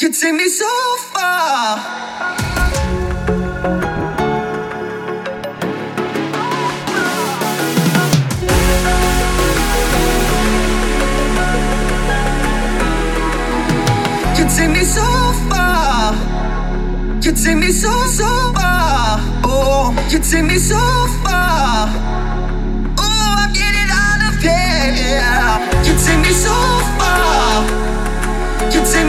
You take me so far. You take me so far. You take me so so far. Oh, you take me so far. Oh, I'm getting out of here. You take me so far.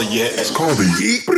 called Yet. It's called the Yeet.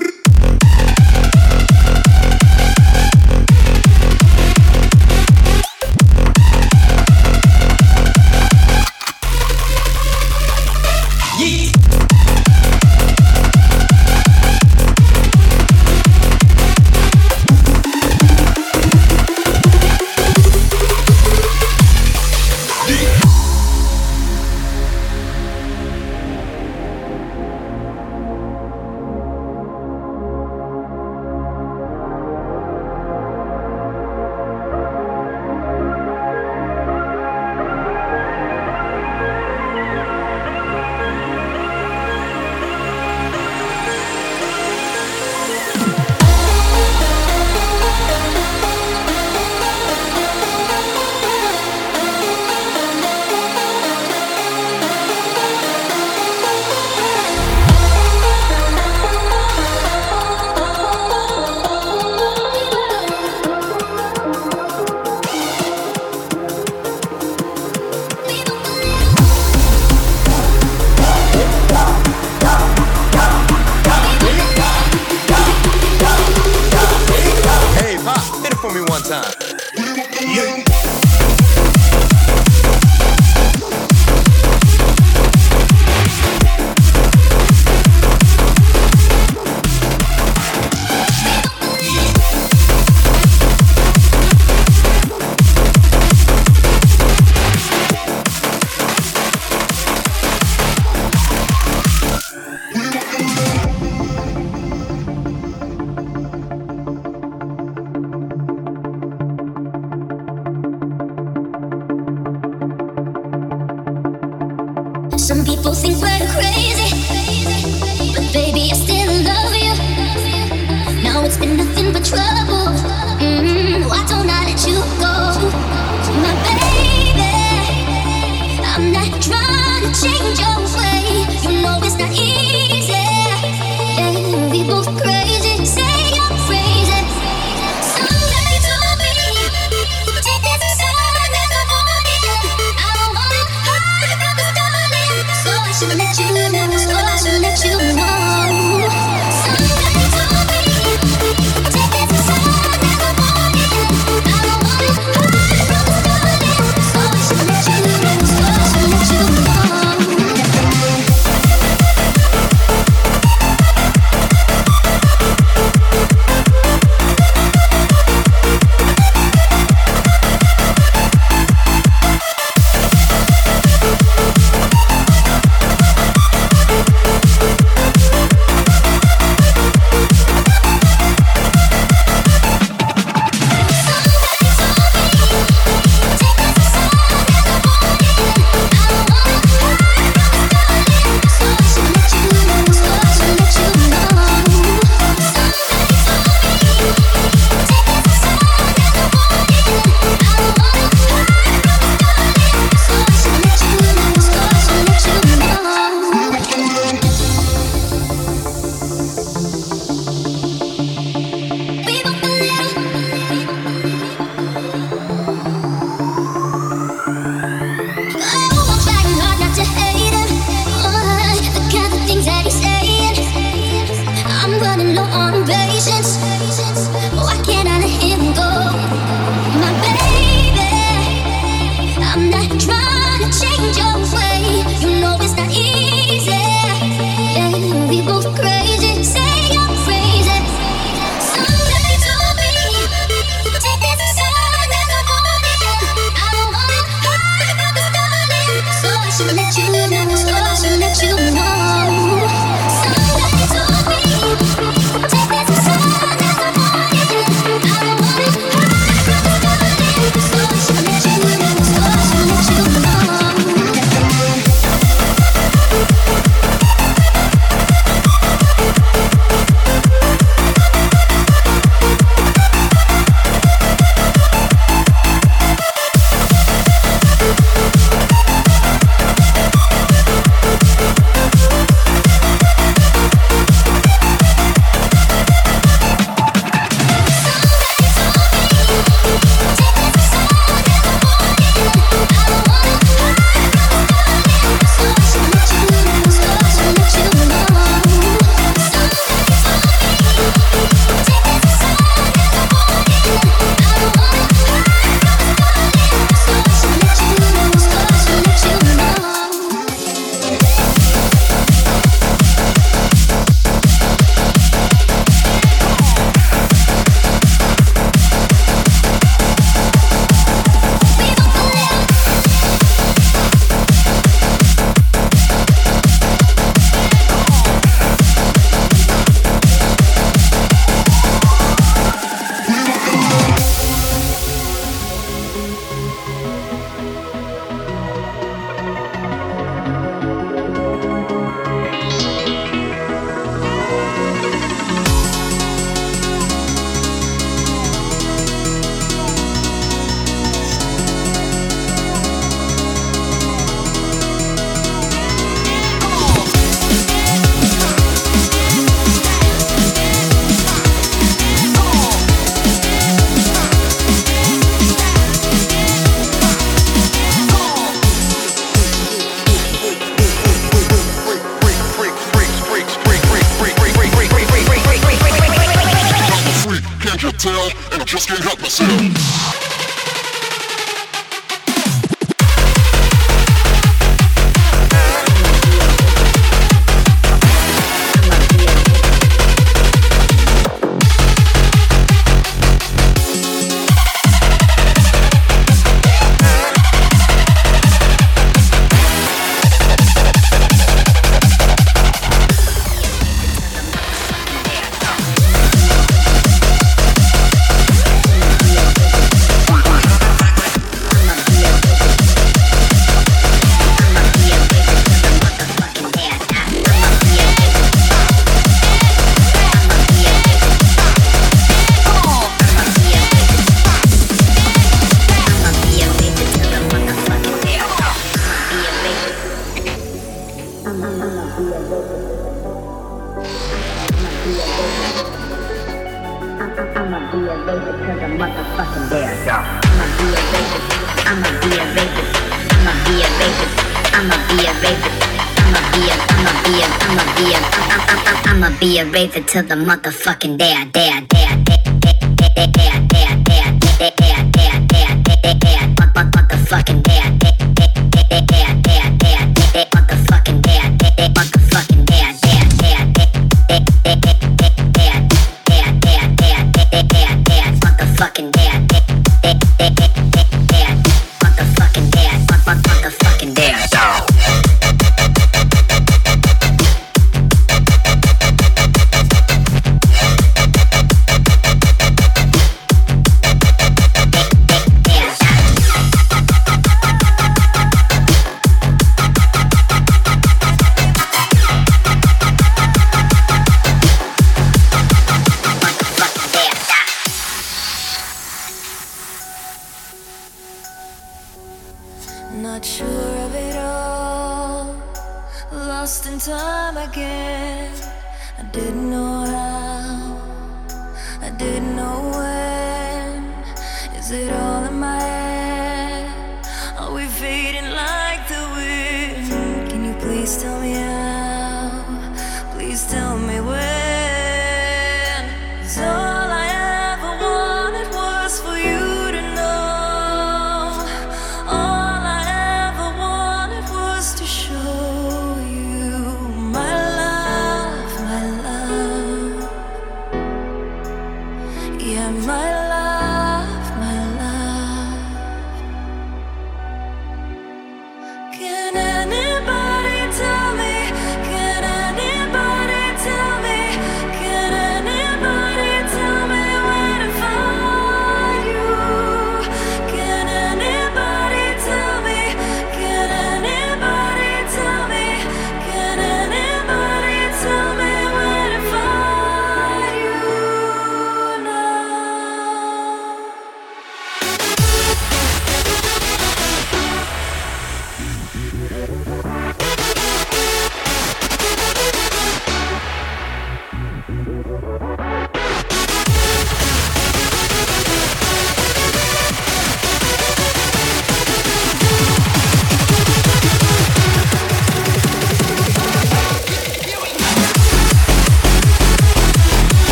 You it till the motherfucking day I, day I, day I.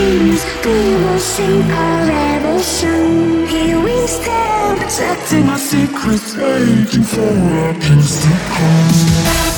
dreams We will sing our revolution Here we stand. Protecting our secrets Waiting for our kings to come.